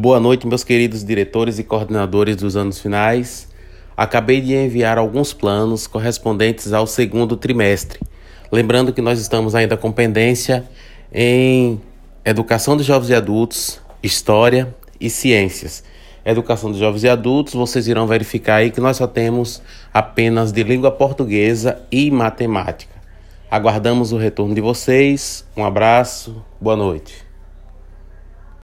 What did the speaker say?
Boa noite, meus queridos diretores e coordenadores dos anos finais. Acabei de enviar alguns planos correspondentes ao segundo trimestre. Lembrando que nós estamos ainda com pendência em educação de jovens e adultos, história e ciências. Educação de jovens e adultos, vocês irão verificar aí que nós só temos apenas de língua portuguesa e matemática. Aguardamos o retorno de vocês. Um abraço, boa noite.